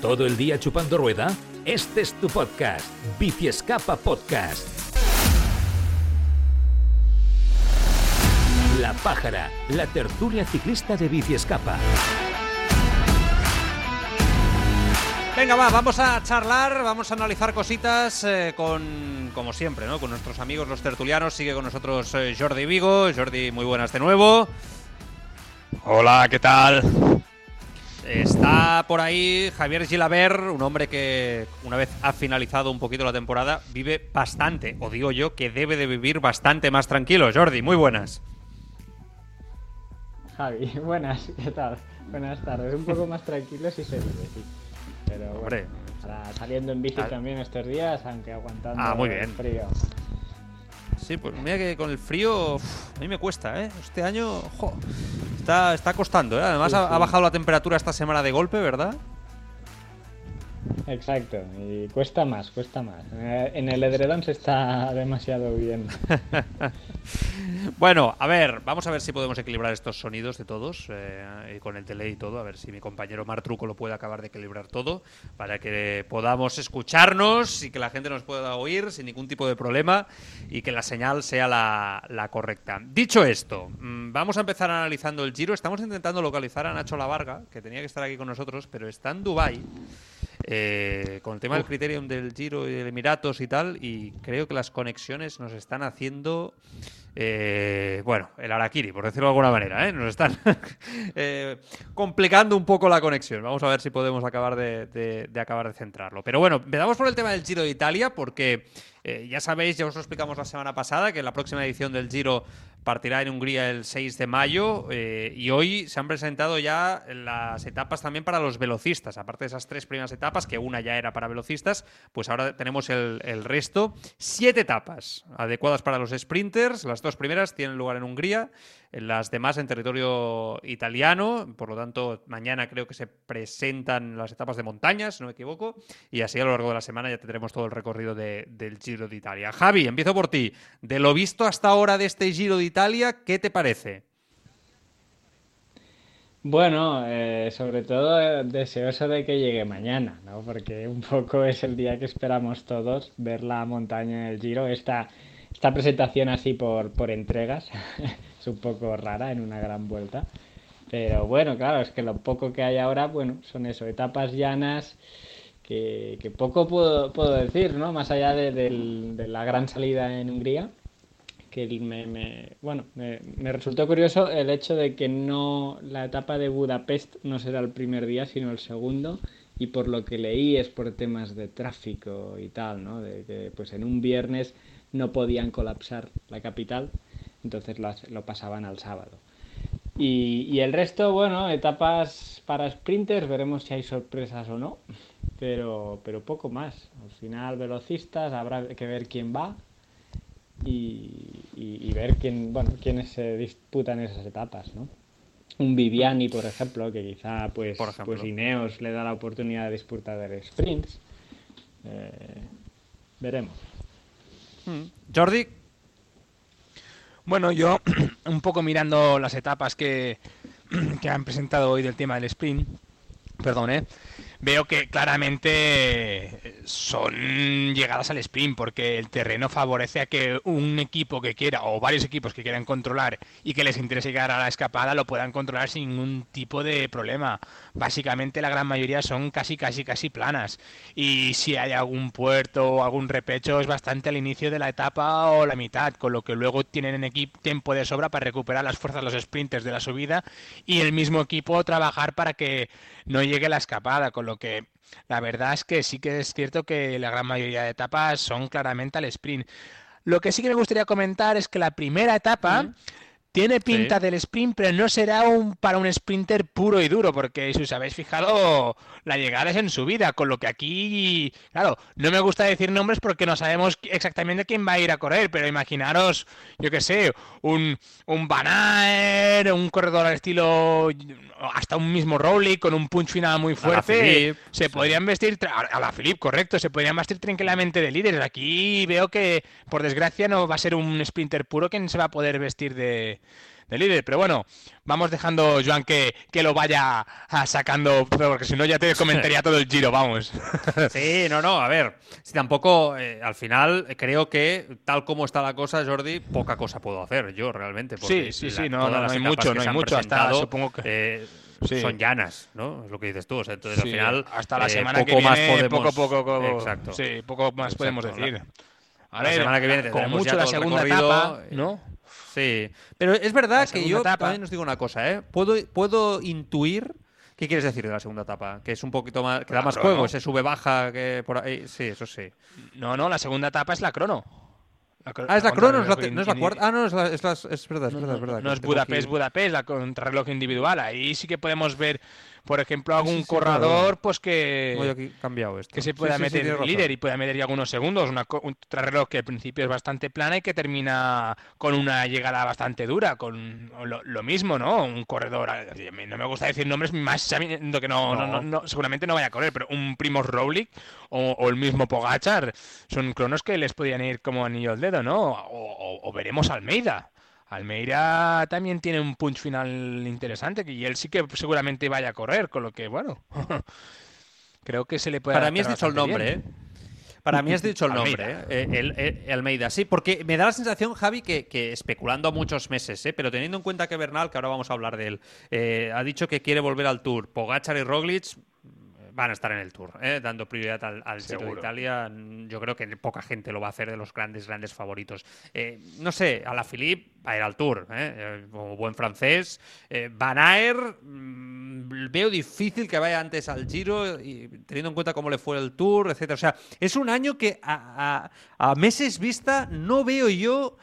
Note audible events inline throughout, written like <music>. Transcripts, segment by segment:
¿Todo el día chupando rueda? Este es tu podcast, Bici Escapa Podcast. La Pájara, la tertulia ciclista de Bici Escapa. Venga, va, vamos a charlar, vamos a analizar cositas eh, con, como siempre, ¿no? Con nuestros amigos los tertulianos. Sigue con nosotros eh, Jordi Vigo. Jordi, muy buenas de nuevo. Hola, ¿qué tal? Está por ahí Javier Gilaber, un hombre que una vez ha finalizado un poquito la temporada, vive bastante, o digo yo, que debe de vivir bastante más tranquilo. Jordi, muy buenas. Javi, <laughs> buenas, ¿qué tal? Buenas tardes. Un poco más tranquilo si se vive, sí. Pero bueno, Hombre. ahora saliendo en bici Ah. también estos días, aunque aguantando Ah, muy el bien. frío. Sí, pues mira que con el frío uf, a mí me cuesta, ¿eh? Este año, jo, está, está costando, ¿eh? Además Sí, ha, sí. ha bajado la temperatura esta semana de golpe, ¿verdad? Exacto, y cuesta más, cuesta más. Eh, En el edredón se está <laughs> demasiado bien. <laughs> Bueno, a ver, vamos a ver si podemos equilibrar estos sonidos de todos, eh, y con el tele y todo, a ver si mi compañero Martruco lo puede acabar de equilibrar todo, para que podamos escucharnos y que la gente nos pueda oír sin ningún tipo de problema y que la señal sea la, la correcta. Dicho esto, mm, vamos a empezar analizando el giro. Estamos intentando localizar a Nacho Lavarga, que tenía que estar aquí con nosotros, pero está en Dubái. Eh, con el tema del criterium del Giro y del Emiratos y tal, y creo que las conexiones nos están haciendo, eh, bueno, el Arakiri, por decirlo de alguna manera, ¿eh? nos están <laughs> eh, complicando un poco la conexión. Vamos a ver si podemos acabar de, de- de acabar de centrarlo. Pero bueno, empezamos por el tema del Giro de Italia, porque eh, ya sabéis, ya os lo explicamos la semana pasada, que la próxima edición del Giro partirá en Hungría el 6 de mayo eh, y hoy se han presentado ya las etapas también para los velocistas. Aparte de esas tres primeras etapas, que una ya era para velocistas, pues ahora tenemos el, el resto. Siete etapas adecuadas para los sprinters. Las dos primeras tienen lugar en Hungría, las demás en territorio italiano. Por lo tanto, mañana creo que se presentan las etapas de montaña, si no me equivoco. Y así a lo largo de la semana ya tendremos todo el recorrido de- del Giro de Italia. Javi, empiezo por ti. De lo visto hasta ahora de este Giro de Italia, ¿qué te parece? Bueno, eh, sobre todo eh, deseoso de que llegue mañana, ¿no? Porque un poco <laughs> es el día que esperamos todos, ver la montaña del Giro. Esta, esta presentación así por, por entregas <laughs> un poco rara en una gran vuelta. Pero bueno, claro, es que lo poco que hay ahora, bueno, son eso, etapas llanas que, poco puedo, puedo decir, ¿no? Más allá de, la gran salida en Hungría que me- bueno, me, me resultó curioso el hecho de que no la etapa de Budapest no será el primer día, sino el segundo, y por lo que leí es por temas de tráfico y tal, ¿no? De que pues en un viernes no podían colapsar la capital, entonces lo, lo pasaban al sábado. Y, y el resto, bueno, etapas para sprinters, veremos si hay sorpresas o no, pero, pero poco más. Al final, velocistas, habrá que ver quién va y, y- y ver quién, bueno, quiénes se disputan esas etapas, ¿no? Un Viviani, por ejemplo, que quizá pues, Por pues Ineos le da la oportunidad de disputar el sprints. Eh, veremos. Jordi, Bueno, yo <clears throat> un poco mirando las etapas que, <clears throat> que han presentado hoy del tema del sprint, perdón, ¿eh? Veo que claramente son llegadas al sprint porque el terreno favorece a que un equipo que quiera o varios equipos que quieran controlar y que les interese llegar a la escapada lo puedan controlar sin ningún tipo de problema. Básicamente la gran mayoría son casi casi casi planas y si hay algún puerto o algún repecho es bastante al inicio de la etapa o la mitad, con lo que luego tienen en equipo tiempo de sobra para recuperar las fuerzas los sprinters de la subida y el mismo equipo trabajar para que no llegue la escapada, con lo que la verdad es que sí que es cierto que la gran mayoría de etapas son claramente al sprint. Lo que sí que me gustaría comentar es que la primera etapa tiene pinta Sí. del sprint, pero no será un para un sprinter puro y duro, porque si os habéis fijado, la llegada es en subida, con lo que aquí, claro, no me gusta decir nombres porque no sabemos exactamente quién va a ir a correr, pero imaginaros, yo qué sé, un, un un corredor al estilo, hasta un mismo Rowley con un punch final muy fuerte, Philippe, se sí. podrían vestir, a la Philip, correcto, se podrían vestir tranquilamente de líderes. Aquí veo que, por desgracia, no va a ser un sprinter puro quien se va a poder vestir de, de líder. Pero bueno, vamos dejando, Joan, que, que lo vaya sacando, porque si no ya te comentaría <laughs> todo el giro, vamos. <laughs> Sí, no, no, a ver, si tampoco, eh, al final creo que tal como está la cosa, Jordi, poca cosa puedo hacer yo realmente. Sí, sí, sí, no, no, hay mucho, no hay mucho, hasta supongo que... Eh, son llanas, ¿no? Es lo que dices tú. entonces al final. Hasta la eh, semana que viene, más podemos... poco, poco, Exacto. Sí, poco más podemos decir. A ver, la semana que viene con mucho la segunda etapa, ¿no? Sí, pero es verdad que yo también os digo una cosa, ¿eh? Puedo, puedo intuir. ¿Qué quieres decir de la segunda etapa? Que es un poquito más. que da más juego, se sube baja, que por ahí. Sí, eso sí. No, no, la segunda etapa es la crono ah, es la crono, no es la, cuarta. Ah, no, es, es, verdad, es verdad, es verdad. No, es Budapest, Budapest, la contrarreloj individual. Ahí sí que podemos ver por ejemplo, algún corredor pues que, cambiado que se pueda meter líder y pueda meter ya algunos segundos. Una, un reloj que al principio es bastante plana y que termina con una llegada bastante dura. Con lo, mismo, ¿no? Un corredor, no me gusta decir nombres más sabiendo que no, no. seguramente no vaya a correr, pero un Primo Roglic o, el mismo Pogachar son cronos que les podían ir como anillo al dedo, ¿no? O, o veremos Almeida. Almeida también tiene un punch final interesante y él sí que seguramente vaya a correr, con lo que, bueno, <laughs> creo que se le puede... Para mí has dicho el nombre, ¿eh? Para mí has dicho el <laughs> nombre, ¿eh? el, Almeida. Sí, porque me da la sensación, Javi, que, especulando a muchos meses, ¿eh? pero teniendo en cuenta que Bernal, que ahora vamos a hablar de él, eh, ha dicho que quiere volver al Tour. Pogachar y Roglic van a estar en el Tour, ¿eh? dando prioridad al, al Giro de Italia. Yo creo que poca gente lo va a hacer de los grandes, grandes favoritos. Eh, no sé, a la Philippe va a ir al Tour, ¿eh? como buen francés. Van Aer, mm, veo difícil que vaya antes al Giro, y, teniendo en cuenta cómo le fue el Tour, etcétera. O sea, es un año que a meses vista no veo yo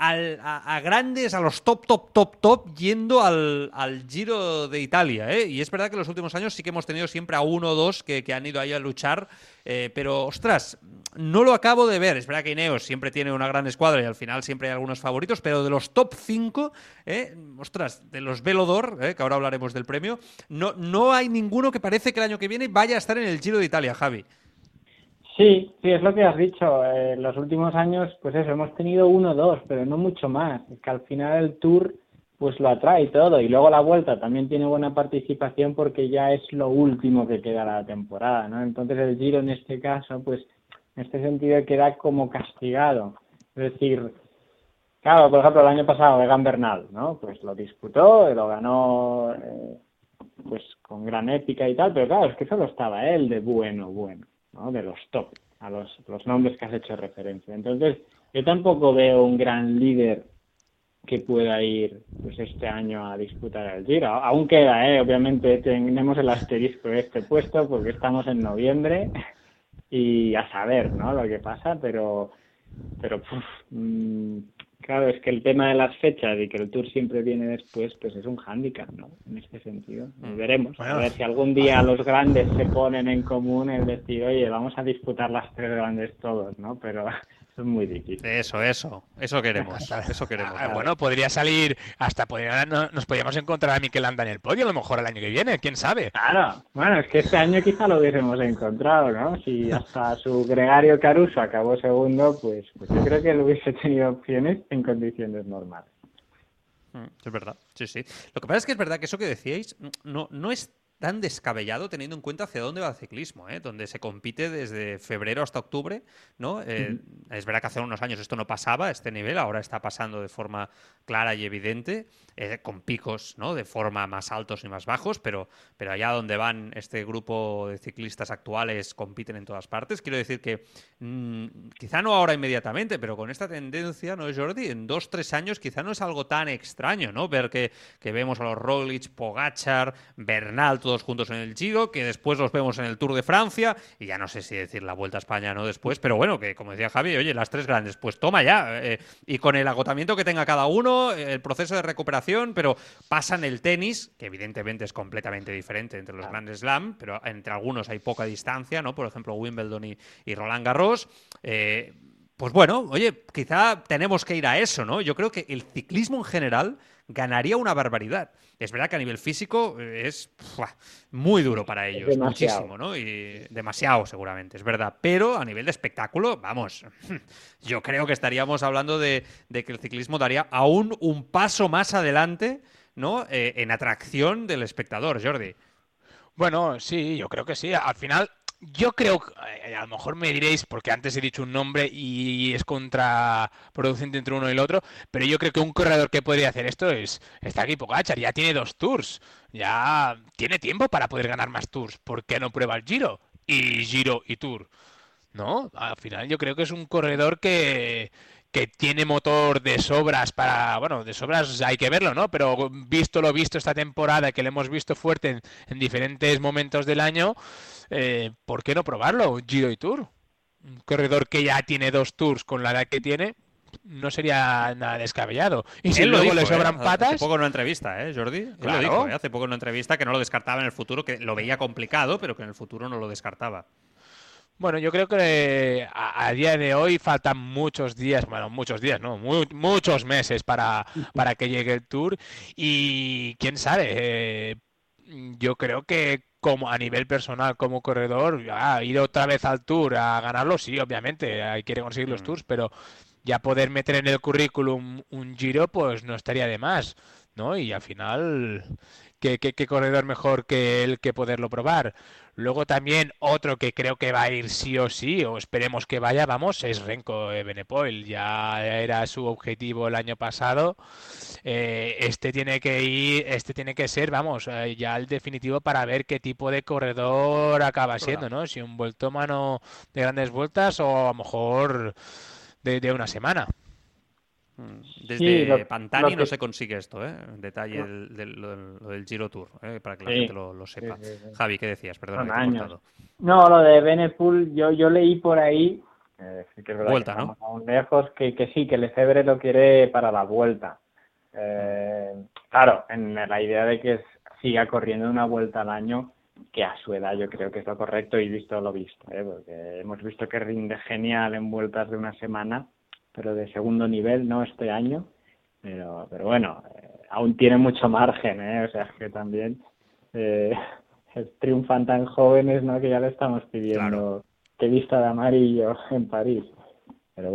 a, grandes, a los top, top, top, top, yendo al, Giro de Italia. ¿eh? Y es verdad que en los últimos años sí que hemos tenido siempre a uno o dos que, han ido ahí a luchar. Eh, pero, ostras, no lo acabo de ver. Es verdad que Ineos siempre tiene una gran escuadra y al final siempre hay algunos favoritos, pero de los top 5, ¿eh? ostras, de los Velodor, ¿eh? que ahora hablaremos del premio, no, no hay ninguno que parece que el año que viene vaya a estar en el Giro de Italia, Javi. Sí, sí, es lo que has dicho. Eh, los últimos años, pues eso, hemos tenido uno o dos, pero no mucho más. que al final el Tour, pues lo atrae todo. Y luego la Vuelta también tiene buena participación porque ya es lo último que queda la temporada, ¿no? Entonces el Giro en este caso, pues en este sentido queda como castigado. Es decir, claro, por ejemplo, el año pasado Egan Bernal, ¿no? Pues lo disputó, lo ganó, eh, pues con gran épica y tal, pero claro, es que solo estaba él de bueno, bueno de los top, a los, los nombres que has hecho referencia. Entonces, yo tampoco veo un gran líder que pueda ir pues este año a disputar el Giro. Aún queda, ¿eh? obviamente tenemos el asterisco de este puesto porque estamos en noviembre y a saber ¿no? lo que pasa, pero pero mm, Claro, es que el tema de las fechas y que el Tour siempre viene después, pues es un hándicap, ¿no? En este sentido. Mm. veremos. a ver si algún día los grandes se ponen en común el decir, oye, vamos a disputar las tres grandes todos, ¿no? Pero es muy difícil. Eso, eso, eso queremos, <laughs> eso queremos. Ah, bueno, podría salir, hasta podría, nos podríamos encontrar a Mikel Landa en el podio a lo mejor el año que viene, quién sabe. Claro, bueno, es que este año quizá lo hubiésemos encontrado, ¿no? Si hasta su gregario Caruso acabó segundo, pues, pues yo creo que él hubiese tenido opciones en condiciones normales. Mm, es verdad, sí, sí. Lo que pasa es que es verdad que eso que decíais no, no es tan descabellado teniendo en cuenta hacia dónde va el ciclismo, ¿eh? donde se compite desde febrero hasta octubre. ¿no? Eh, es verdad que hace unos años esto no pasaba a este nivel, ahora está pasando de forma clara y evidente, eh, con picos ¿no? de forma más altos y más bajos, pero, pero allá donde van este grupo de ciclistas actuales compiten en todas partes. Quiero decir que mm, quizá no ahora inmediatamente, pero con esta tendencia, ¿no, Jordi? En dos, tres años quizá no es algo tan extraño, ¿no? Ver que, que vemos a los Roglic, Pogachar, Bernal, todos juntos en el Giro, que después los vemos en el Tour de Francia, y ya no sé si decir la Vuelta a España no después, pero bueno, que como decía Javi, oye, las tres grandes, pues toma ya, eh, y con el agotamiento que tenga cada uno, el proceso de recuperación, pero pasan el tenis, que evidentemente es completamente diferente entre los grandes slam, pero entre algunos hay poca distancia, ¿no? Por ejemplo, Wimbledon y, Roland Garros. Eh, pues bueno, oye, quizá tenemos que ir a eso, ¿no? Yo creo que el ciclismo en general ganaría una barbaridad. Es verdad que a nivel físico eh, es muy duro para ellos, muchísimo, ¿no? Y demasiado seguramente, es verdad. Pero a nivel de espectáculo, vamos, <laughs> yo creo que estaríamos hablando de, que el ciclismo daría aún un paso más adelante, ¿no? Eh, en atracción del espectador, Jordi. Bueno, sí, yo creo que sí. Al final, yo creo, eh, a lo mejor me diréis, porque antes he dicho un nombre y es contraproducente entre uno y el otro, pero yo creo que un corredor que podría hacer esto es está aquí Pogachar, ya tiene dos tours, ya tiene tiempo para poder ganar más tours. ¿Por qué no prueba el Giro? Y Giro y Tour. ¿No? Al final yo creo que es un corredor que, que tiene motor de sobras para, bueno, de sobras hay que verlo, ¿no? Pero visto lo visto esta temporada, que lo hemos visto fuerte en diferentes momentos del año, eh, ¿por qué no probarlo? Giro y Tour. Un corredor que ya tiene dos tours con la edad que tiene, no sería nada descabellado. Y si luego le sobran ¿eh? patas. Hace poco en una entrevista, ¿eh, Jordi? Él lo dijo, ¿eh? Hace poco en una entrevista que no lo descartaba en el futuro, que lo veía complicado, pero que en el futuro no lo descartaba. Bueno, yo creo que a, día de hoy faltan muchos días, bueno, muchos días, ¿no? muchos meses para, para que llegue el tour. Y quién sabe, eh, yo creo que como a nivel personal como corredor, a ir otra vez al Tour a ganarlo, sí, obviamente, hay quiere conseguir los mm. Tours, pero ya poder meter en el currículum un Giro, pues no estaría de más, ¿no? Y al final, ¿qué, qué corredor mejor que él que poderlo probar? Luego también otro que creo que va a ir sí o sí, o esperemos que vaya, vamos, es Renko Benepoel. Ya era su objetivo el año pasado. Eh, este tiene que ir, este tiene que ser, vamos, eh, ya el definitivo para ver qué tipo de corredor acaba siendo, ¿no? Si un vueltómano de grandes vueltas o a lo mejor de una semana. Mm. Desde Pantani no se consigue esto, ¿eh? Detalle lo, del Giro Tour, ¿eh? para que la gente lo, sepa. Javi, ¿qué decías? Perdona, No, lo de Benepool, yo, yo leí por ahí, eh, que vuelta, ¿no? Aún lejos, que, que sí, que Lefebvre lo quiere para la vuelta. Eh, claro, en la idea de que siga corriendo una vuelta al año, que a su edad yo creo que es lo correcto y visto lo visto, ¿eh? porque hemos visto que rinde genial en vueltas de una semana pero de segundo nivel, no este año. Pero, pero bueno, eh, aún tiene mucho margen, ¿eh? O sea, que también eh, <laughs> triunfan tan jóvenes, ¿no? Que ya le estamos pidiendo que vista de amarillo en París.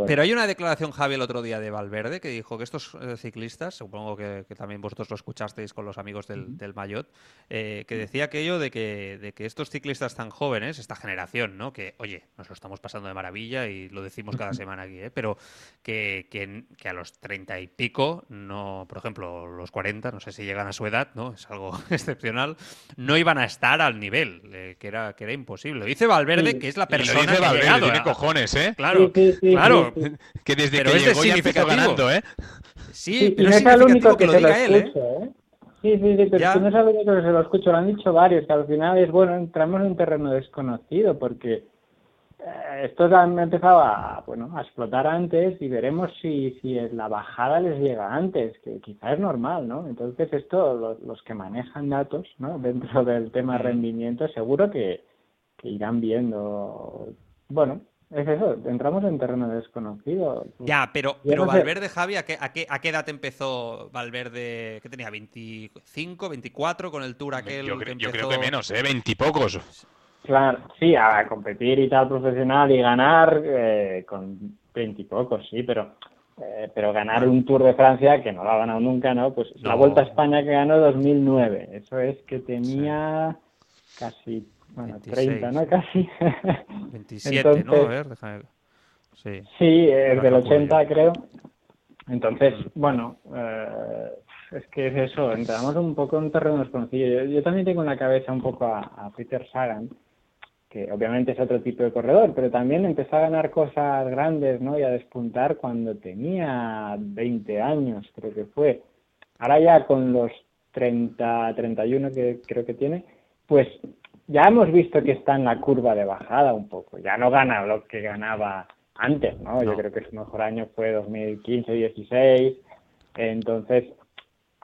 Pero, hay una declaración, Javi, el otro día de Valverde, que dijo que estos eh, ciclistas, supongo que, también vosotros lo escuchasteis con los amigos del, del Mayotte, eh, que decía aquello de que, de que estos ciclistas tan jóvenes, esta generación, ¿no? Que, oye, nos lo estamos pasando de maravilla y lo decimos cada semana aquí, ¿eh? Pero que, que, a los treinta y pico, no, por ejemplo, los 40, no sé si llegan a su edad, ¿no? Es algo <laughs> excepcional, no iban a estar al nivel, eh, que, era, que era imposible. Dice Valverde que es la persona que Valverde, ha tiene cojones, ¿eh? Claro, claro que desde que llegó ya empezó ganando, ¿eh? Sí, pero no es el único que, se lo él, ¿eh? ¿eh? Sí, sí, sí, pero no es el único que se lo escucho, lo han dicho varios, que al final es, bueno, entramos en un terreno desconocido, porque eh, estos han empezado a, bueno, a explotar antes y veremos si, si la bajada les llega antes, que quizá es normal, ¿no? Entonces esto, los, los que manejan datos, ¿no? Dentro del tema rendimiento, seguro que, que irán viendo, bueno, es eso, entramos en terreno desconocido. Ya, pero, pero Valverde, Javi, ¿a qué, a, qué, ¿a qué edad empezó Valverde? ¿Qué tenía? ¿25, 24 con el Tour aquel? Yo, que yo creo que menos, ¿eh? 20 pocos. Claro, sí, a competir y tal profesional y ganar eh, con 20 pocos, sí, pero eh, pero ganar un Tour de Francia, que no lo ha ganado nunca, ¿no? Pues la Vuelta a España que ganó 2009, eso es que tenía casi bueno, 30, ¿no? Casi. <laughs> 27, ¿no? A ver, déjame... Sí, sí es del 80, creo. Entonces, bueno, eh, es que es eso, entramos un poco en un terreno desconocido. Yo, también tengo en la cabeza un poco a, Peter Sagan, que obviamente es otro tipo de corredor, pero también empezó a ganar cosas grandes, ¿no? Y a despuntar cuando tenía 20 años, creo que fue. Ahora ya con los 30, 31 que creo que tiene, pues ya hemos visto que está en la curva de bajada un poco. Ya no gana lo que ganaba antes, ¿no? Yo creo que su mejor año fue 2015-16. Entonces,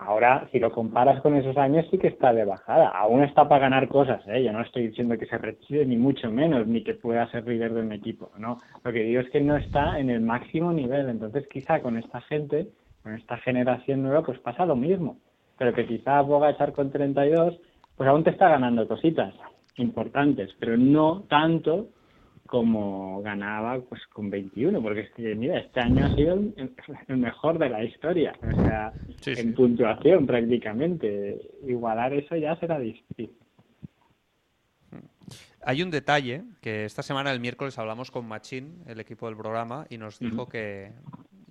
Ahora, si lo comparas con esos años, sí que está de bajada. Aún está para ganar cosas, ¿eh? Yo no estoy diciendo que se retire, ni mucho menos, ni que pueda ser líder de un equipo, ¿no? Lo que digo es que no está en el máximo nivel. Entonces, quizá con esta gente, con esta generación nueva, pues pasa lo mismo. Pero que quizá echar con 32, pues aún te está ganando cositas importantes, pero no tanto como ganaba pues con 21, porque es que, mira, este año ha sido el, mejor de la historia, o sea, en puntuación prácticamente. Igualar eso ya será difícil. Hay un detalle que esta semana, el miércoles, hablamos con Machín, el equipo del programa, y nos dijo que,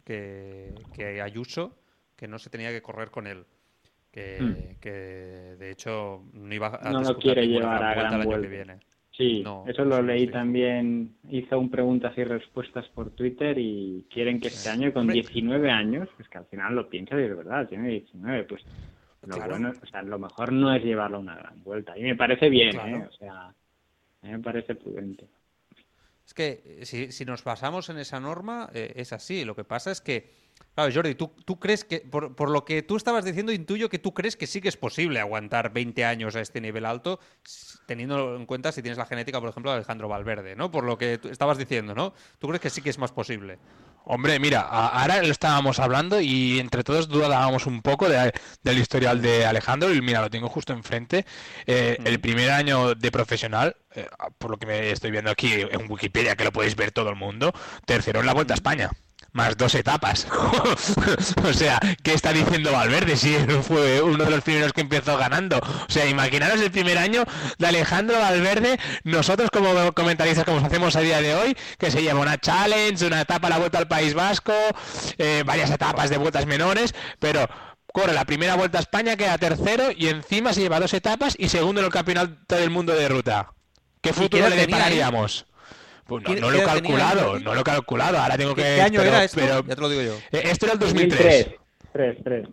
que, Ayuso, que no se tenía que correr con él. Que, mm. que de hecho no iba a no lo quiere llevar a gran vuelta el año que viene. Sí, eso lo leí también. Hizo un preguntas y respuestas por Twitter y quieren que este año, con 19 años, pues que al final lo piensa y de verdad, tiene 19, pues lo bueno, o sea, lo mejor no es llevarlo a una gran vuelta. Y me parece bien, ¿eh? O sea, a mí me parece prudente. Es que si, si nos basamos en esa norma, eh, es así. Lo que pasa es que Claro, Jordi, ¿tú, tú crees que, por, por, lo que tú estabas diciendo, intuyo que tú crees que sí que es posible aguantar 20 años a este nivel alto, teniendo en cuenta si tienes la genética, por ejemplo, de Alejandro Valverde, ¿no? Por lo que tú estabas diciendo, ¿no? ¿Tú crees que sí que es más posible? Hombre, mira, ahora lo estábamos hablando y entre todos dudábamos un poco de, del historial de Alejandro y mira, lo tengo justo enfrente. Eh, el primer año de profesional, eh, por lo que me estoy viendo aquí en Wikipedia, que lo podéis ver todo el mundo, tercero en la Vuelta a España más dos etapas. <laughs> o sea, ¿qué está diciendo Valverde si fue uno de los primeros que empezó ganando? O sea, imaginaros el primer año de Alejandro Valverde, nosotros como comentaristas como hacemos a día de hoy, que se lleva una challenge, una etapa a la vuelta al País Vasco, eh, varias etapas de vueltas menores, pero corre la primera vuelta a España, queda tercero y encima se lleva dos etapas y segundo en el campeonato del mundo de ruta. ¿Qué futuro le depararíamos? Pues no, lo he calculado, no lo he calculado. Ahora tengo que. ¿Qué año era esto? ya te lo digo yo. Eh, esto era el 2003. 3, 3.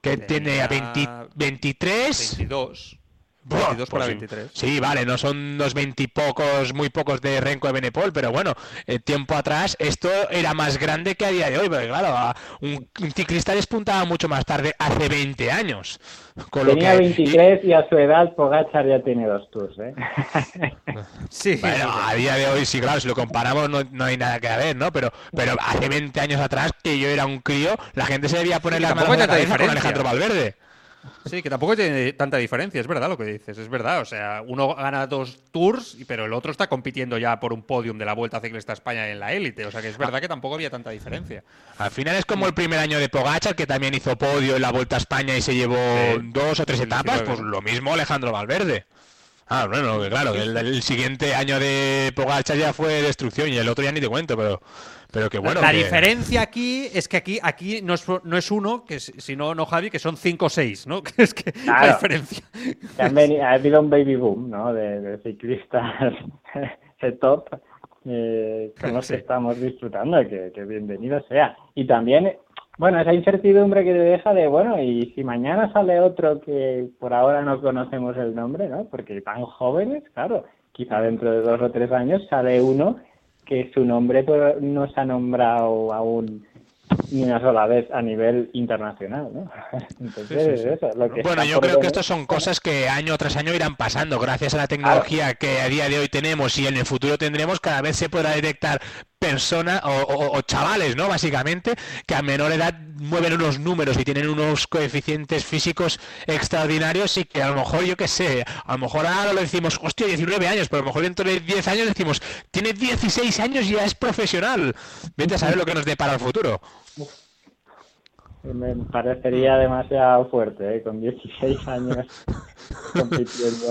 que tiene a 23. 22. 22 para 23. Pues sí, vale, no son unos veintipocos, muy pocos de Renko de Benepol, pero bueno, el tiempo atrás esto era más grande que a día de hoy, porque claro, un, ciclista despuntaba mucho más tarde, hace 20 años. Tenía 23 y a su edad Pogachar ya tiene dos tours, ¿eh? <laughs> sí. Bueno, a día de hoy sí, claro, si lo comparamos no, hay nada que ver, ¿no? Pero, pero hace 20 años atrás, que yo era un crío, la gente se debía poner la mano en la cabeza con Alejandro Valverde. Sí, que tampoco tiene tanta diferencia, es verdad lo que dices, es verdad. O sea, uno gana dos tours, pero el otro está compitiendo ya por un podium de la Vuelta Ciclista España en la élite. O sea, que es verdad que tampoco había tanta diferencia. Al final es como el primer año de Pogachar, que también hizo podio en la Vuelta a España y se llevó dos o tres etapas. Pues lo mismo Alejandro Valverde. Ah, bueno, claro, el, siguiente año de Pogachar ya fue destrucción y el otro ya ni te cuento, pero pero que bueno. La diferencia aquí es que aquí, aquí no, es, no es uno, que sino no Javi, que son cinco o seis, ¿no? <laughs> es que la diferencia. ha habido un baby boom, ¿no? De, ciclistas <laughs> de top eh, con los que estamos disfrutando, que, que bienvenido sea. Y también, bueno, esa incertidumbre que te deja de, bueno, y si mañana sale otro que por ahora no conocemos el nombre, ¿no? Porque tan jóvenes, claro, quizá dentro de dos o tres años sale uno que su nombre no se ha nombrado aún ni una sola vez a nivel internacional, ¿no? <laughs> Entonces, Eso, lo que bueno, yo creo que estas son cosas que año tras año irán pasando. Gracias a la tecnología que a día de hoy tenemos y en el futuro tendremos, cada vez se podrá detectar personas o, chavales, ¿no? Básicamente, que a menor edad mueven unos números y tienen unos coeficientes físicos extraordinarios y que a lo mejor, yo qué sé, a lo mejor ahora lo decimos, hostia, 19 años, pero a lo mejor dentro de 10 años decimos, tiene 16 años y ya es profesional. Vete a saber lo que nos depara el futuro. Me parecería demasiado fuerte, ¿eh? con 16 años <laughs> compitiendo.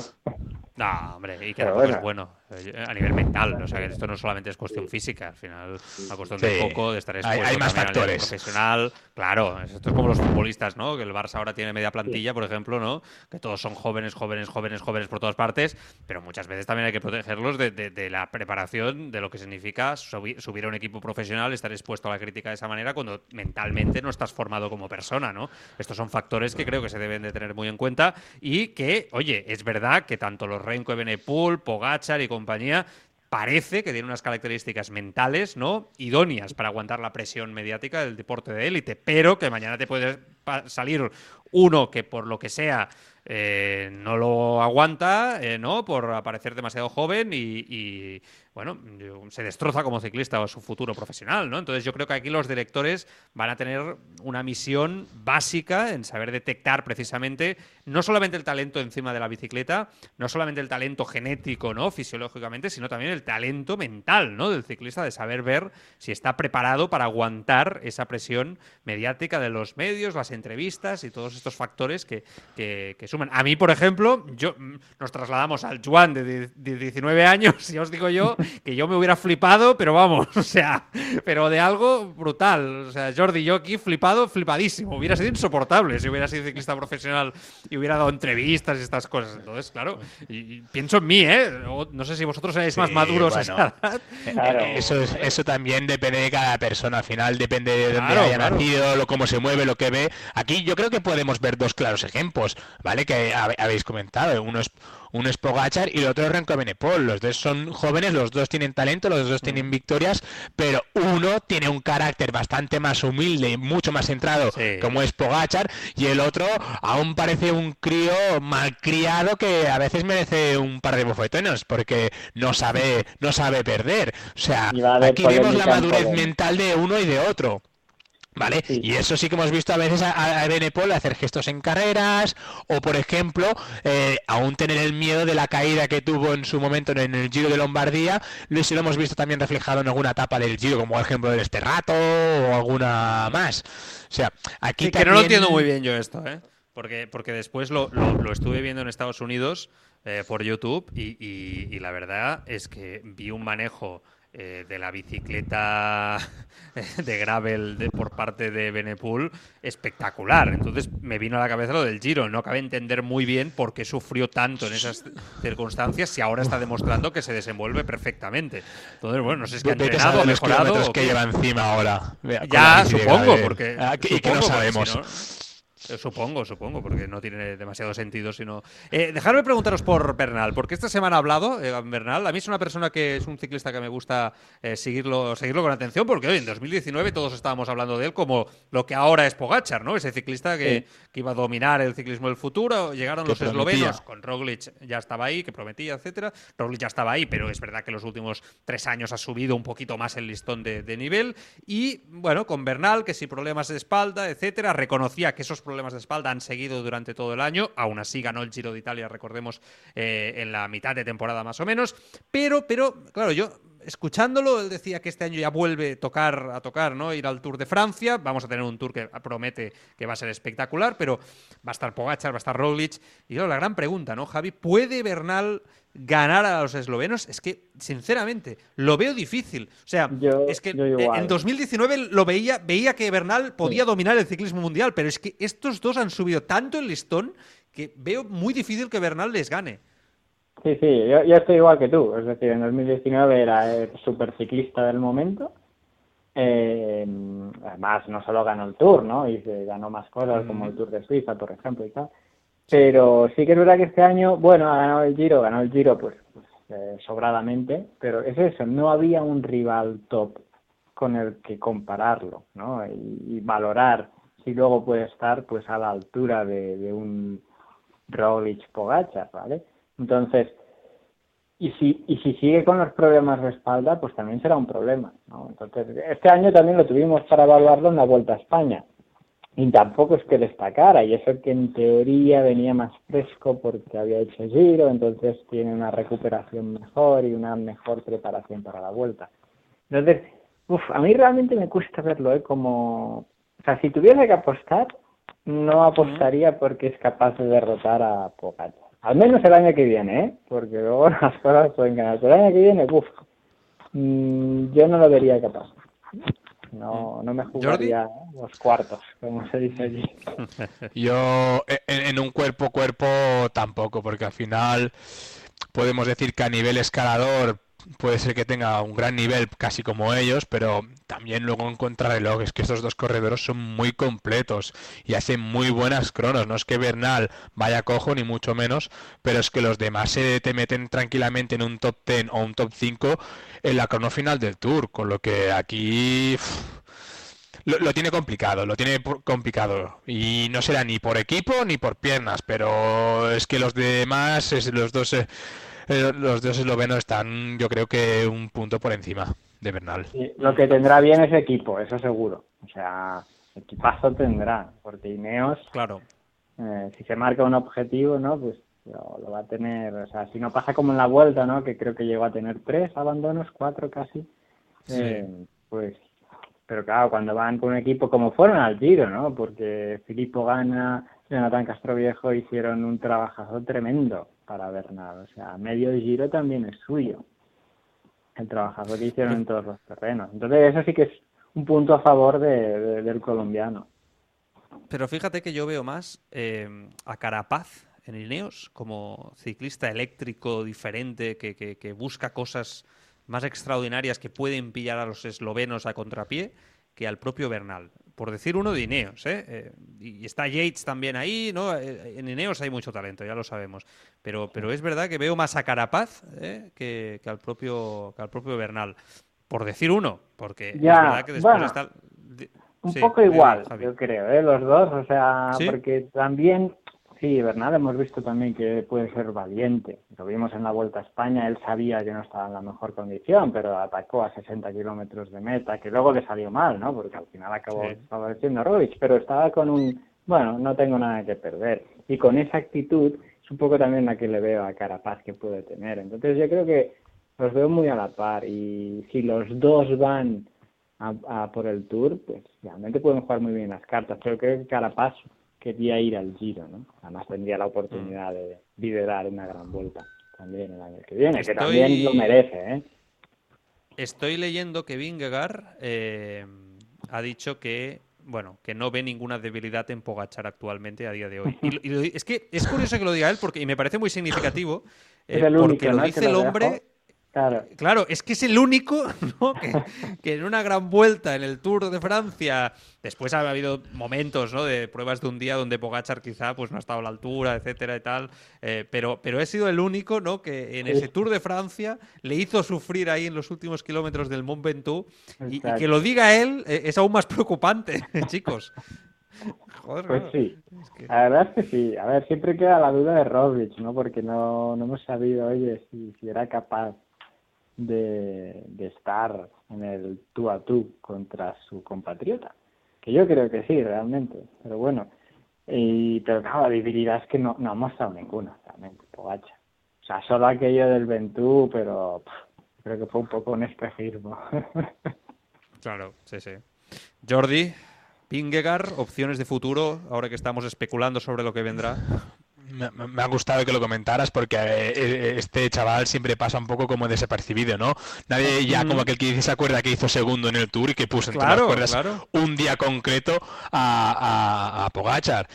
No, hombre, y que tampoco es bueno. Eh, a nivel mental. O sea, que esto no solamente es cuestión física, al final es una cuestión de poco, de estar expuesto hay, más factores. profesional. Claro, esto es como los futbolistas, ¿no? Que el Barça ahora tiene media plantilla, por ejemplo, ¿no? Que todos son jóvenes, jóvenes, jóvenes, jóvenes por todas partes, pero muchas veces también hay que protegerlos de, la preparación, de lo que significa subir, a un equipo profesional, estar expuesto a la crítica de esa manera cuando mentalmente no estás formado como persona, ¿no? Estos son factores que creo que se deben de tener muy en cuenta y que, oye, es verdad que tanto los Renko Benepul, Pogachar y compañía, parece que tiene unas características mentales, ¿no? Idóneas para aguantar la presión mediática del deporte de élite, pero que mañana te puede salir uno que por lo que sea eh, no lo aguanta, eh, ¿no? Por aparecer demasiado joven y, bueno, se destroza como ciclista o su futuro profesional, ¿no? Entonces yo creo que aquí los directores van a tener una misión básica en saber detectar precisamente no solamente el talento encima de la bicicleta, no solamente el talento genético, ¿no? Fisiológicamente, sino también el talento mental, ¿no? Del ciclista, de saber ver si está preparado para aguantar esa presión mediática de los medios, las entrevistas y todos estos factores que, que, suman. A mí, por ejemplo, yo mm, nos trasladamos al Juan de, de 19 años <laughs> y os digo yo que yo me hubiera flipado, pero vamos, <laughs> o sea, pero de algo brutal. O sea, Jordi, yo aquí flipado, flipadísimo. Hubiera sido insoportable si hubiera sido ciclista profesional y hubiera dado entrevistas y estas cosas. Entonces, claro, y, pienso en mí, ¿eh? No sé si vosotros seáis más maduros eh, Eso, eso también depende de cada persona. Al final depende de dónde haya nacido, lo, cómo se mueve, lo que ve. Aquí yo creo que podemos ver dos claros ejemplos, ¿vale? Que habéis comentado. Uno es uno es Pogachar y el otro es Renko Benepol. Los dos son jóvenes, los dos tienen talento, los dos tienen mm. victorias, pero uno tiene un carácter bastante más humilde y mucho más centrado, como es Pogachar, y el otro aún parece un crío malcriado que a veces merece un par de bofetones porque no sabe, no sabe perder. O sea, aquí vemos la madurez mental de uno y de otro. ¿Vale? Y eso sí que hemos visto a veces a, a Benepol hacer gestos en carreras o, por ejemplo, eh, aún tener el miedo de la caída que tuvo en su momento en el Giro de Lombardía. Lo, lo hemos visto también reflejado en alguna etapa del Giro, como por ejemplo del Esterrato o alguna más. O sea, aquí Que no lo entiendo muy bien yo esto, ¿eh? Porque, porque después lo, lo, estuve viendo en Estados Unidos eh, por YouTube y, y la verdad es que vi un manejo eh, de la bicicleta <laughs> de gravel por parte de Benepool espectacular. Entonces me vino a la cabeza lo del Giro. No cabe entender muy bien por qué sufrió tanto en esas circunstancias si ahora está demostrando que se desenvuelve perfectamente. Entonces, bueno, no sé si ha entrenado, mejorado. que lleva encima ahora. Ya, supongo, porque. Ah, y que no sabemos. Eh, supongo, supongo, porque no tiene demasiado sentido. Sino... Eh, dejadme preguntaros por Bernal, porque esta semana ha hablado eh, Bernal. A mí es una persona que es un ciclista que me gusta eh, seguirlo, seguirlo con atención, porque hoy en 2019 todos estábamos hablando de él como lo que ahora es Pogachar, ¿no? Ese ciclista que, iba a dominar el ciclismo del futuro. Llegaron los eslovenos, con Roglic ya estaba ahí, que prometía, etcétera. Roglic ya estaba ahí, pero es verdad que los últimos tres años ha subido un poquito más el listón de, de nivel. Y bueno, con Bernal, que si problemas de espalda, etcétera, reconocía que esos problemas problemas de espalda han seguido durante todo el año. Aún así ganó el Giro de Italia, recordemos, eh, en la mitad de temporada más o menos. Pero, pero, claro, yo escuchándolo, él decía que este año ya vuelve a tocar, a tocar, ¿no? Ir al Tour de Francia. Vamos a tener un tour que promete que va a ser espectacular, pero va a estar Pogachar, va a estar Roglic. Y la gran pregunta, ¿no, Javi? ¿Puede Bernal ganar a los eslovenos, es que, sinceramente, lo veo difícil. O sea, es que en 2019 lo veía, veía que Bernal podía dominar el ciclismo mundial, pero es que estos dos han subido tanto el listón que veo muy difícil que Bernal les gane. Sí, sí, yo, estoy igual que tú. Es decir, en 2019 era el superciclista del momento. Eh, además, no solo ganó el Tour, ¿no? Y ganó más cosas, como el Tour de Suiza, por ejemplo, y tal. Pero sí que es verdad que este año, bueno, ha ganado el Giro, ganó el Giro pues, pues eh, sobradamente, pero es eso, no había un rival top con el que compararlo, ¿no? Y, valorar si luego puede estar pues a la altura de, un Roglic Pogacar, ¿vale? Entonces, y si, y si sigue con los problemas de espalda, pues también será un problema, ¿no? Entonces, este año también lo tuvimos para evaluarlo en la Vuelta a España y tampoco es que destacara, y eso que en teoría venía más fresco porque había hecho giro, entonces tiene una recuperación mejor y una mejor preparación para la vuelta. Entonces, uf, a mí realmente me cuesta verlo, ¿eh? Como, o sea, si tuviera que apostar, no apostaría porque es capaz de derrotar a Pogacar. Al menos el año que viene, ¿eh? Porque luego <laughs> las cosas pueden ganar. Pero el año que viene, uf, mm, yo no lo vería capaz. No, no me jugaría los cuartos, como se dice allí. <laughs> Yo en, un cuerpo cuerpo tampoco, porque al final podemos decir que a nivel escalador puede ser que tenga un gran nivel casi como ellos, pero también luego en contrarreloj es que estos dos corredores son muy completos y hacen muy buenas cronos. No es que Bernal vaya cojo ni mucho menos, pero es que los demás se te meten tranquilamente en un top 10 o un top 5 en la crono final del Tour, con lo que aquí lo, tiene complicado, lo tiene complicado. Y no será ni por equipo ni por piernas, pero es que los demás, los dos, eh, eh, los dos eslovenos están, yo creo que un punto por encima de Bernal. lo que tendrá bien es equipo, eso seguro. O sea, equipazo tendrá, porque Ineos, claro. Eh, si se marca un objetivo, ¿no? Pues lo, va a tener, o sea, si no pasa como en la vuelta, ¿no? Que creo que llegó a tener tres abandonos, cuatro casi. pues pero claro, cuando van con un equipo como fueron al Giro, ¿no? Porque Filippo Gana, Jonathan Castroviejo hicieron un trabajazo tremendo para Bernal. O sea, medio Giro también es suyo. El trabajazo que hicieron en todos los terrenos. Entonces, eso sí que es un punto a favor del colombiano. Pero fíjate que yo veo más eh, a Carapaz en Ineos como ciclista eléctrico diferente que, que busca cosas más extraordinarias que pueden pillar a los eslovenos a contrapié que al propio Bernal. Por decir uno de Ineos, ¿eh? eh y está Yates también ahí, ¿no? Eh, en Ineos hay mucho talento, ya lo sabemos. Pero, pero es verdad que veo más a Carapaz ¿eh? que, al propio, que al propio Bernal. Por decir uno, porque es verdad que después está... Un poco igual, yo creo, ¿eh? los dos, o sea, porque también Sí, Bernal hemos visto también que puede ser valiente. Lo vimos en la Vuelta a España, él sabía que no estaba en la mejor condición, pero atacó a 60 kilómetros de meta, que luego le salió mal, ¿no? Porque al final acabó favoreciendo a Roglic, pero estaba con un, bueno, no tengo nada que perder. Y con esa actitud es un poco también la que le veo a Carapaz que puede tener. Entonces yo creo que los veo muy a la par y si los dos van a, por el Tour, pues realmente pueden jugar muy bien las cartas. Pero creo que Carapaz quería ir al Giro, ¿no? Además tendría la oportunidad de liderar una gran vuelta también el año que viene, que también lo merece, ¿eh? Estoy leyendo que Vingegaard eh, ha dicho que bueno, que no ve ninguna debilidad en Pogachar actualmente a día de hoy. Y, es que es curioso que lo diga él porque y me parece muy significativo eh, porque lo dice el hombre Claro. es que es el único <laughs> que, en una gran vuelta en el Tour de Francia, después ha habido momentos ¿no? de pruebas de un día donde Pogachar quizá pues, no ha estado a la altura, etcétera y tal, eh, pero, pero he sido el único ¿no? que en ese Tour de Francia le hizo sufrir ahí en los últimos kilómetros del Mont Ventoux y, que lo diga él eh, es aún más preocupante, <laughs> chicos. Joder, pues sí, la verdad es que sí. A ver, siempre queda la duda de Roglic, ¿no? Porque no, no hemos sabido, oye, si, si era capaz de, estar en el tú a tú contra su compatriota. Que yo creo que sí, realmente. Pero bueno, y, pero claro, la debilidad es que no, no ha mostrado ninguna, realmente, Pogacha. O sea, solo aquello del Ventú, pero creo que fue un poco un espejismo. <laughs> claro, sí, sí. Jordi, Pingegar, opciones de futuro, ahora que estamos especulando sobre lo que vendrá me, ha gustado que lo comentaras porque eh, eh, este chaval siempre pasa un poco como desapercibido, ¿no? Nadie ya como aquel que dice se acuerda que hizo segundo en el Tour y que puso entre las cuerdas un día concreto a, a, Pogachar.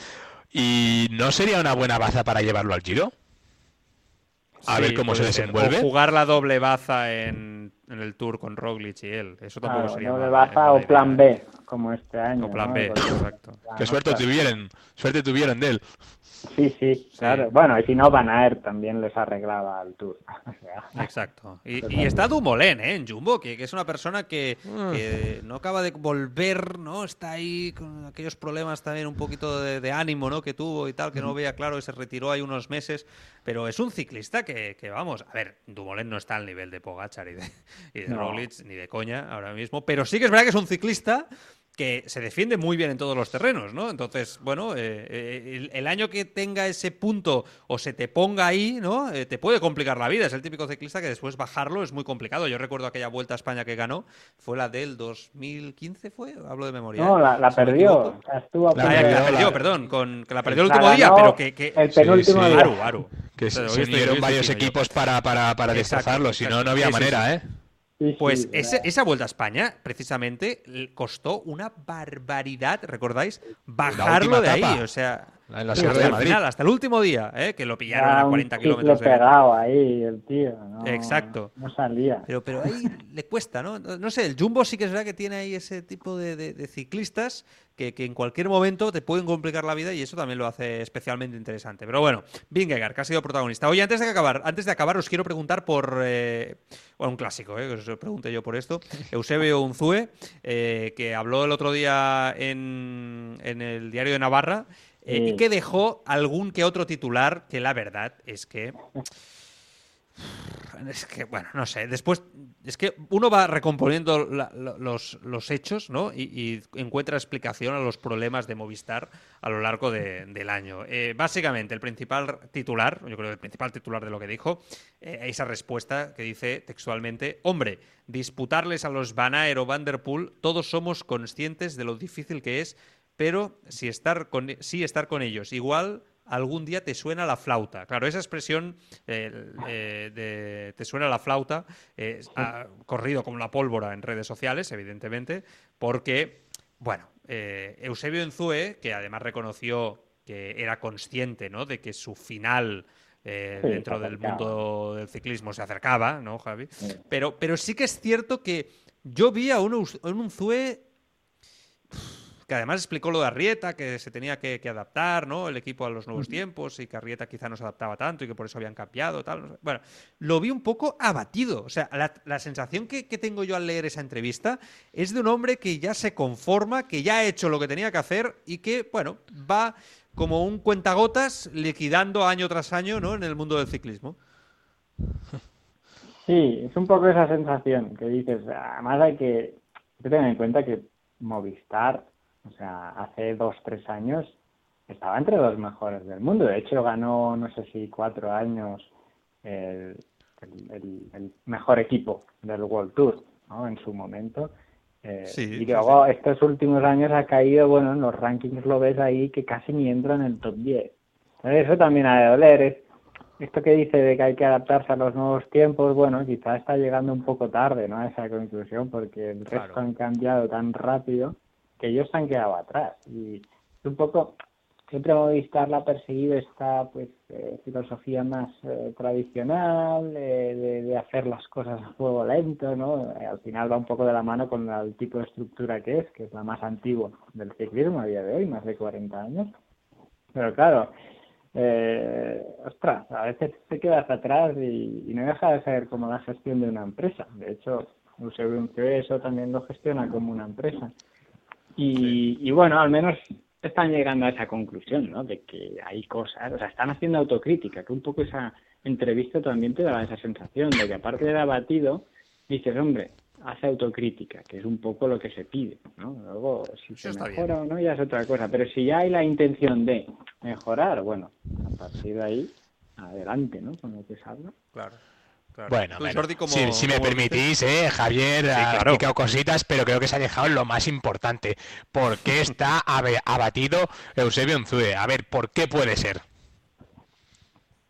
¿Y no sería una buena baza para llevarlo al Giro? A ver cómo se desenvuelve. jugar la doble baza en, el Tour con Roglic y él. Eso tampoco sería. Doble baza o plan B, como este año. O plan B, exacto. Qué suerte tuvieron, suerte tuvieron de él. Sí, sí, claro. Bueno, y si no, Van Aert también les arreglaba al Tour. <laughs> Exacto. Y, está Dumoulin, ¿eh? En Jumbo, que, es una persona que, mm. no acaba de volver, ¿no? Está ahí con aquellos problemas también un poquito de, ánimo, ¿no? Que tuvo y tal, que no veía claro y se retiró ahí unos meses. Pero es un ciclista que, vamos, a ver, Dumoulin no está al nivel de Pogachar y de, y de Roglic, ni de coña ahora mismo. Pero sí que es verdad que es un ciclista que se defiende muy bien en todos los terrenos, ¿no? Entonces, bueno, eh, eh, el, año que tenga ese punto o se te ponga ahí, ¿no? Eh, te puede complicar la vida. Es el típico ciclista que después bajarlo es muy complicado. Yo recuerdo aquella vuelta a España que ganó, fue la del 2015, ¿fue? Hablo de memoria. No, la, perdió. Estuvo la, perdió, perdón, con, que la perdió el último día, pero que, el penúltimo día. Aru, Aru. Que se, unieron varios equipos para, para, para destrozarlo, si no, no había manera, ¿eh? Pues esa, vuelta a España, precisamente, costó una barbaridad, ¿recordáis? Bajarlo de ahí. O sea, En la hasta, Sierra de el Madrid. final, hasta el último día, ¿eh? que lo pillaron a un 40 chicle kilómetros de pegado ahí, el tío. no- Exacto. No salía. Pero, pero ahí le cuesta, ¿no? No no sé, el Jumbo sí que es verdad que tiene ahí ese tipo de, de- de ciclistas que, que en cualquier momento te pueden complicar la vida y eso también lo hace especialmente interesante. Pero bueno, Vingegaard, que ha sido protagonista. Oye, antes de acabar, antes de acabar os quiero preguntar por eh, bueno, un clásico, ¿eh? que os pregunté yo por esto. Eusebio Unzue, eh, que habló el otro día en, en el diario de Navarra eh, y que dejó algún que otro titular que la verdad es que <sighs> es que, bueno, no sé. Después, es que uno va recomponiendo la- los, los hechos, ¿no? Y, y encuentra explicación a los problemas de Movistar a lo largo de- del año. Eh, básicamente, el principal titular, yo creo que el principal titular de lo que dijo, eh, esa respuesta que dice textualmente: Hombre, disputarles a los Van Aert o Van der Poel, todos somos conscientes de lo difícil que es, pero si estar con, sí estar con ellos, igual algún día te suena la flauta. Claro, esa expresión eh, eh, de te suena la flauta eh, ha corrido como la pólvora en redes sociales, evidentemente, porque, bueno, eh, Eusebio Enzue, que además reconoció que era consciente ¿no? de que su final eh, Sí, dentro del mundo del ciclismo se acercaba, ¿no, Javi? Sí. Pero, pero sí que es cierto que yo vi a un, a un Unzue que además explicó lo de Arrieta, que se tenía que, que adaptar, ¿no? El equipo a los nuevos tiempos y que Arrieta quizá no se adaptaba tanto y que por eso habían cambiado, tal. Bueno, lo vi un poco abatido. O sea, la, la sensación que, que tengo yo al leer esa entrevista es de un hombre que ya se conforma, que ya ha hecho lo que tenía que hacer y que, bueno, va como un cuentagotas liquidando año tras año, ¿no? En el mundo del ciclismo. Sí, es un poco esa sensación que dices. Además hay que, hay que tener en cuenta que Movistar, o sea, hace dos, tres años estaba entre los mejores del mundo. De hecho, ganó, no sé si cuatro años el, el- el- el mejor equipo del World Tour, ¿no? En su momento. Eh, Sí, y sí, luego estos últimos años ha caído, bueno, en los rankings lo ves ahí que casi ni entra en el top 10. Entonces, Eso también ha de doler. Es, esto que dice de que hay que adaptarse a los nuevos tiempos, bueno, quizá está llegando un poco tarde, ¿no? A esa conclusión, porque el resto Claro. han cambiado tan rápido que ellos han quedado atrás. Y un poco, siempre Movistar la ha esta, pues, eh, filosofía más eh, tradicional, eh, de, de hacer las cosas a fuego lento, ¿no? Eh, al final va un poco de la mano con el tipo de estructura que es, que es la más antigua del ciclismo a día de hoy, más de 40 años. Pero claro, ostras, a veces te quedas atrás y, no deja de ser como la gestión de una empresa. De hecho, Eusebio Unzué eso también lo gestiona como una empresa. Y, y bueno, al menos están llegando a esa conclusión, ¿no? De que hay cosas, o sea, están haciendo autocrítica, que un poco esa entrevista también te da esa sensación de que aparte del abatido, dices, hombre, hace autocrítica, que es un poco lo que se pide, ¿no? Luego, si Eso se mejora o no, ya es otra cosa, pero si ya hay la intención de mejorar, bueno, a partir de ahí, adelante, ¿no? Con lo que se habla. Claro. Claro. Bueno, bueno, Jordi, ¿cómo- si, si me permitís, eh, Javier, ha claro. explicado cositas, pero creo que se ha dejado lo más importante. ¿Por qué está abatido Eusebio Unzue? A ver, ¿por qué puede ser?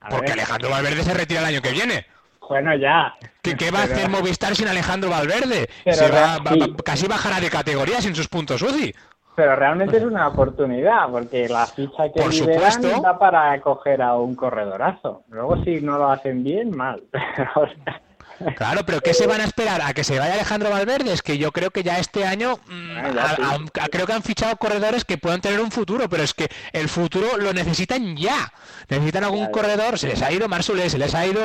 A Porque ver, Alejandro Valverde se retira el año que viene. Bueno, ya. ¿Qué, qué va a hacer Movistar sin Alejandro Valverde? Pero Se va, real- va- sí. va- casi bajará de categoría sin sus puntos UCI. Pero realmente es una oportunidad, porque la ficha que Por liberan supuesto. da para coger a un corredorazo. Luego si no lo hacen bien, mal. Pero, <laughs> o sea, Claro, pero ¿qué se van a esperar? ¿A que se vaya Alejandro Valverde? Es que yo creo que ya este año mm, Ah, ya a- sí. a- a- creo que han fichado corredores que puedan tener un futuro, pero es que el futuro lo necesitan ya. Necesitan algún corredor, se les ha ido Marsulé, se les ha ido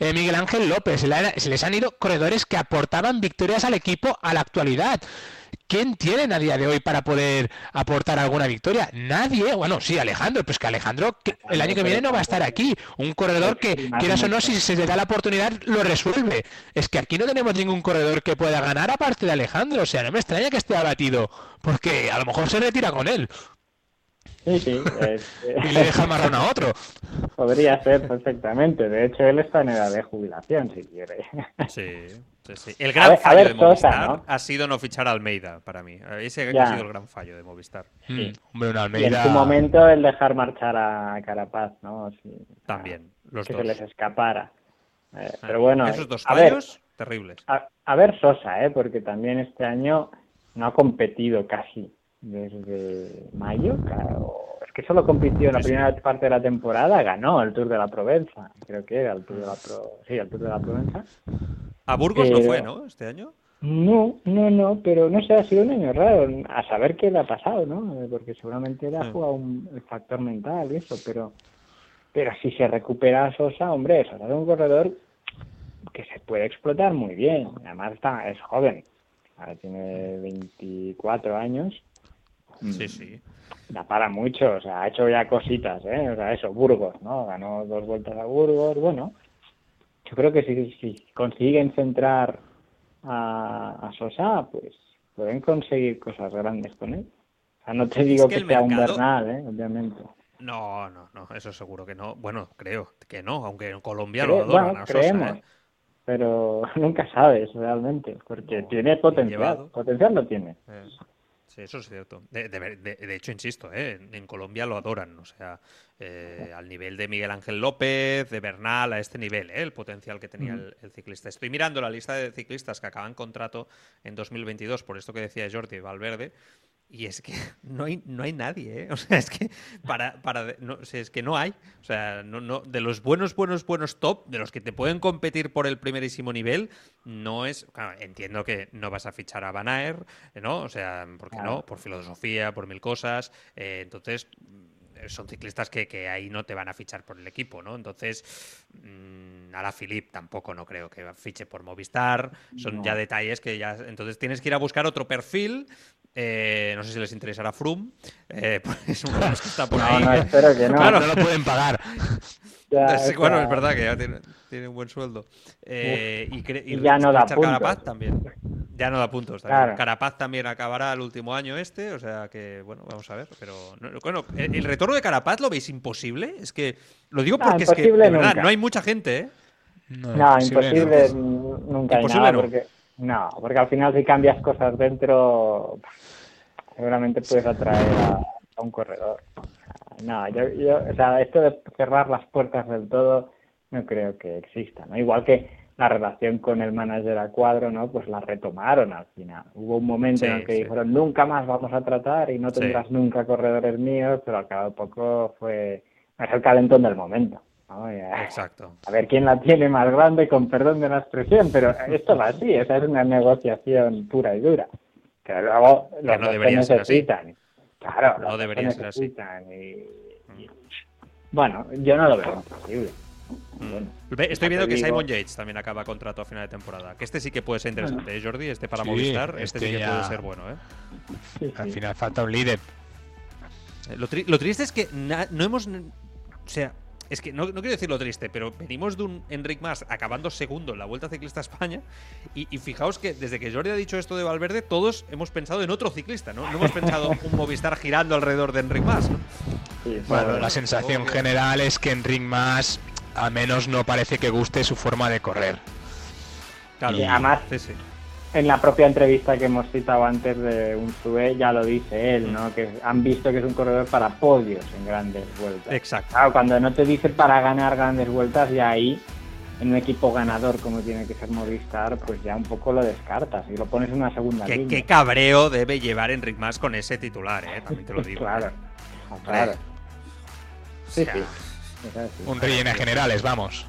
eh, Miguel Ángel López, se, le ha- se les han ido corredores que aportaban victorias al equipo a la actualidad. ¿Quién tienen a día de hoy para poder aportar alguna victoria? Nadie. Bueno, sí, Alejandro, pues que Alejandro que el año que viene no va a estar aquí. Un corredor que, quieras o no, si se le da la oportunidad, lo resuelve. Es que aquí no tenemos ningún corredor que pueda ganar aparte de Alejandro. O sea, no me extraña que esté abatido, porque a lo mejor se retira con él sí, sí. es- <laughs> y le deja marrón a <laughs> otro. podría ser perfectamente. De hecho, él está en edad de jubilación, si quiere. Sí, El gran ver- a fallo ver, de Sosa, Movistar ¿no? ha sido no fichar a Almeida para mí. Ese Ya. ha sido el gran fallo de Movistar. Mm, hombre, una Y en su momento el dejar marchar a Carapaz, ¿no? También, los que dos. se les escapara. Eh, pero bueno, Esos dos a ver, fallos terribles. A, a ver Sosa, ¿eh? porque también este año no ha competido casi desde mayo, claro, es que solo compitió en la primera parte de la temporada, ganó el Tour de la Provenza, creo que era el Tour de la Pro... sí, el Tour de la Provenza. A Burgos no Pero- fue, ¿no? Este año. No, no, no, pero no sé, ha sido un año raro, a saber qué le ha pasado, ¿no? Eh, Porque seguramente le ha jugado un, el factor mental y eso, pero pero si se recupera Sosa, hombre, Sosa es un corredor que se puede explotar muy bien, además está, es joven, ahora tiene 24 años, Sí, sí. da para mucho, o sea, ha hecho ya cositas, ¿eh? O sea, eso, Burgos, ¿no? Ganó dos vueltas a Burgos, bueno, yo creo que si, si consiguen centrar a, a Sosa, pues pueden conseguir cosas grandes con él. O sea, no te digo que que, sea un mercado- Bernal, ¿eh? Obviamente. No, no, no, eso seguro que no. Bueno, creo que no, aunque en Colombia lo adoran bueno, a Sosa, creemos, ¿eh? pero <laughs> nunca sabes realmente, porque No, tiene potencial, llevado. potencial lo tiene. Eh, eso es cierto. De, de de- de hecho, insisto, ¿eh? en, en Colombia lo adoran. O sea, eh, al nivel de Miguel Ángel López, de Bernal, a este nivel, ¿eh? el potencial que tenía el, el ciclista. Estoy mirando la lista de ciclistas que acaban contrato en 2022, por esto que decía Jordi Valverde. Y es que <laughs> no hay, no hay nadie, ¿eh? <laughs> O sea, es que para, para no, o sea, es que no hay. O sea, no, no, de los buenos, buenos, buenos top, de los que te pueden competir por el primerísimo nivel, no es. Claro, entiendo que no vas a fichar a Van ¿no? O sea, ¿por qué no? Por filosofía, por mil cosas. eh, entonces, mm, son ciclistas que, que ahí no te van a fichar por el equipo, ¿no? Entonces, mm, a la Philip tampoco no creo que fiche por Movistar. Son No. ya detalles que ya. Entonces tienes que ir a buscar otro perfil. Eh, no sé si les interesará Froome. eh, <laughs> pues es uno de los que está por No, ahí. no, espero que no. Claro, no lo pueden pagar. <laughs> Ya, Sí, o bueno, es verdad que ya tiene, tiene un buen sueldo. Eh, y, Y ya no da puntos. Carapaz también. Ya no da puntos. también. Claro. Carapaz también acabará el último año este, o sea que, bueno, vamos a ver. Pero, no- bueno, ¿el, el retorno de Carapaz lo veis imposible? Es que, lo digo No, porque es que, de imposible verdad, nunca. no hay mucha gente, ¿eh? No, imposible, nunca Imposible hay nada, no. porque no, porque al final si cambias cosas dentro, seguramente puedes atraer a, a un corredor. No, yo, yo, o sea, esto de cerrar las puertas del todo no creo que exista, ¿no? Igual que la relación con el manager a cuadro, ¿no? Pues la retomaron al final. Hubo un momento en el que sí. dijeron nunca más vamos a tratar y no Sí. tendrás nunca corredores míos, pero al cabo de poco fue es el calentón del momento. Ah, Exacto. a ver quién la tiene más grande, con perdón de la expresión, pero esto va así, esa es una negociación pura y dura. Que luego los no debería se ser así. Claro, No debería se ser así. necesitan y- y- Bueno, yo no lo veo imposible. Mm. Bueno, Estoy viendo que digo- Simon Yates también acaba contrato a final de temporada. Que este sí que puede ser interesante, ¿eh, Jordi? Este para Sí, Movistar, este, sí que ya- puede ser bueno, ¿eh? sí, Al final falta un líder. Eh, Lo, tri- lo triste es que no hemos. O sea, es que no, no quiero decir lo triste, pero venimos de un Enric Mas acabando segundo en la Vuelta Ciclista a España. Y, y fijaos que desde que Jordi ha dicho esto de Valverde, todos hemos pensado en otro ciclista, ¿no? No hemos pensado un Movistar girando alrededor de Enric Mas. ¿no? Sí, Bueno, bueno, la sensación obvio. general es que Enric Mas al menos no parece que guste su forma de correr. Claro, Y además- Sí, sí. En la propia entrevista que hemos citado antes de un sube ya lo dice él, ¿no? Que han visto que es un corredor para podios en grandes vueltas. Exacto. Claro, cuando no te dicen para ganar grandes vueltas, ya ahí, en un equipo ganador como tiene que ser Movistar, pues ya un poco lo descartas y lo pones en una segunda Qué, línea. qué cabreo debe llevar Enric Mas con ese titular, ¿eh? También te lo digo. Claro, claro. Sí, O sea, sí. Un relleno generales, vamos.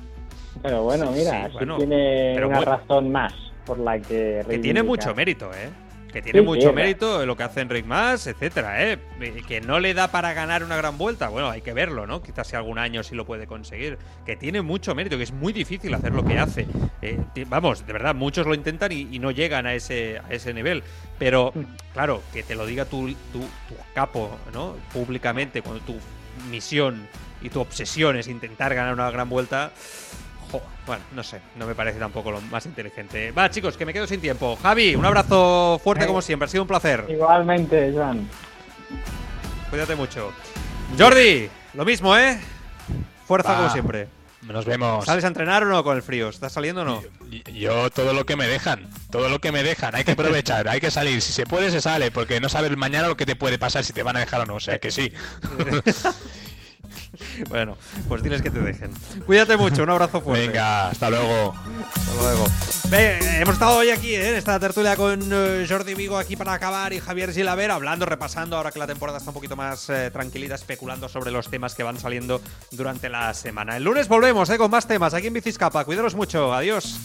Pero bueno, mira, Sí, así bueno, tiene una bueno. razón más por la que Que tiene mucho mérito, ¿eh? Que tiene Sí, mucho sí, mérito lo que hace Enric Mas, etcétera, ¿eh? Y Que no le da para ganar una gran vuelta. Bueno, hay que verlo, ¿no? Quizás si algún año sí lo puede conseguir. Que tiene mucho mérito, que es muy difícil hacer lo que hace. Eh, vamos, de verdad, muchos lo intentan y, y no llegan a ese, a ese nivel. Pero, claro, que te lo diga tu, tu, tu capo, ¿no? Públicamente, cuando tu misión y tu obsesión es intentar ganar una gran vuelta. Jo, bueno, no sé, no me parece tampoco lo más inteligente. Va, chicos, que me quedo sin tiempo. Javi, un abrazo fuerte como siempre, ha sido un placer. Igualmente, Joan. Cuídate mucho. Jordi, lo mismo, ¿eh? Fuerza Va. como siempre. Nos vemos. ¿Sales a entrenar o no con el frío? ¿Estás saliendo o no? Y- Yo todo lo que me dejan, todo lo que me dejan, hay que aprovechar, hay que salir. Si se puede, se sale, porque no sabes mañana lo que te puede pasar, si te van a dejar o no. O sea que sí. <laughs> <laughs> bueno, pues diles que te dejen. Cuídate mucho, un abrazo fuerte. Venga, hasta luego. Hasta luego. Hemos estado hoy aquí ¿eh? en esta tertulia con eh, Jordi Vigo aquí para acabar y Javier Gilaver hablando, repasando ahora que la temporada está un poquito más eh, tranquilita, especulando sobre los temas que van saliendo durante la semana. El lunes volvemos eh, con más temas aquí en Biciscapa. Cuidaros mucho. Adiós.